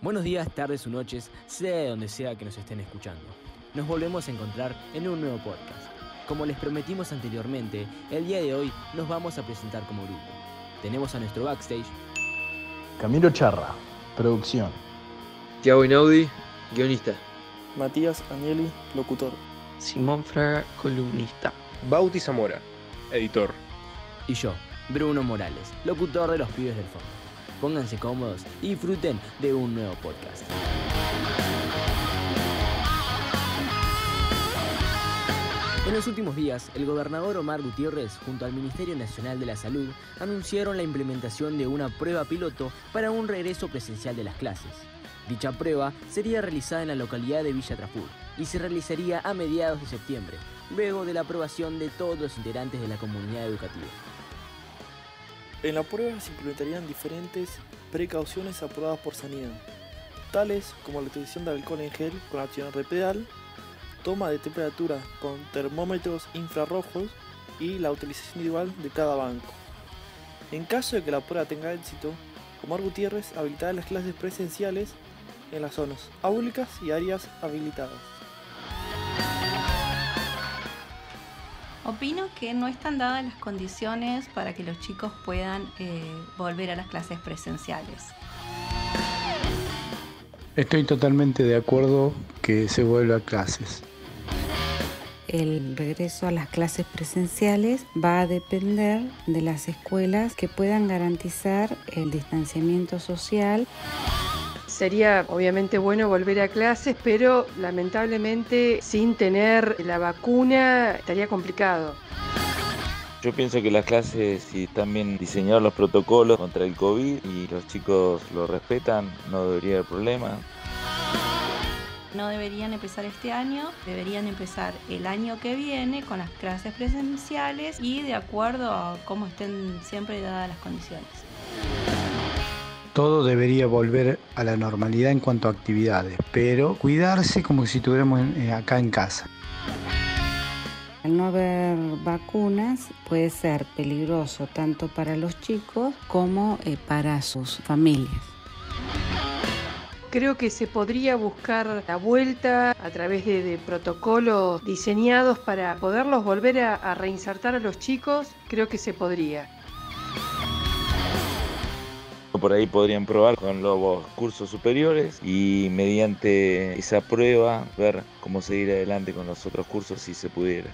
Buenos días, tardes o noches, sea de donde sea que nos estén escuchando. Nos volvemos a encontrar en un nuevo podcast. Como les prometimos anteriormente, el día de hoy nos vamos a presentar como grupo. Tenemos a nuestro backstage Camilo Charra, producción. Tiago Inaudi, guionista. Matías Agnelli, locutor. Simón Fraga, columnista. Bauti Zamora, editor. y yo, Bruno Morales, locutor de Los Pibes del Fondo. Pónganse cómodos y disfruten de un nuevo podcast. En los últimos días, el gobernador Omar Gutiérrez, junto al Ministerio Nacional de la Salud, anunciaron la implementación de una prueba piloto para un regreso presencial de las clases. Dicha prueba sería realizada en la localidad de Villa Trafur y se realizaría a mediados de septiembre, luego de la aprobación de todos los integrantes de la comunidad educativa. En la prueba se implementarían diferentes precauciones aprobadas por sanidad, tales como la utilización de alcohol en gel con acción pedal, toma de temperatura con termómetros infrarrojos y la utilización individual de cada banco. En caso de que la prueba tenga éxito, Omar Gutiérrez habilitará las clases presenciales en las zonas públicas y áreas habilitadas. Opino que no están dadas las condiciones para que los chicos puedan eh, volver a las clases presenciales. Estoy totalmente de acuerdo que se vuelva a clases. El regreso a las clases presenciales va a depender de las escuelas que puedan garantizar el distanciamiento social. Sería obviamente bueno volver a clases, pero lamentablemente sin tener la vacuna estaría complicado. Yo pienso que las clases, si están bien diseñados los protocolos contra el COVID y los chicos lo respetan, no debería haber problema. No deberían empezar este año, deberían empezar el año que viene con las clases presenciales y de acuerdo a cómo estén siempre dadas las condiciones. Todo debería volver a la normalidad en cuanto a actividades, pero cuidarse como si estuviéramos eh, acá en casa. Al no haber vacunas puede ser peligroso tanto para los chicos como eh, para sus familias. Creo que se podría buscar la vuelta a través de, de protocolos diseñados para poderlos volver a, a reinsertar a los chicos. Creo que se podría por ahí podrían probar con los cursos superiores y mediante esa prueba ver cómo seguir adelante con los otros cursos si se pudiera.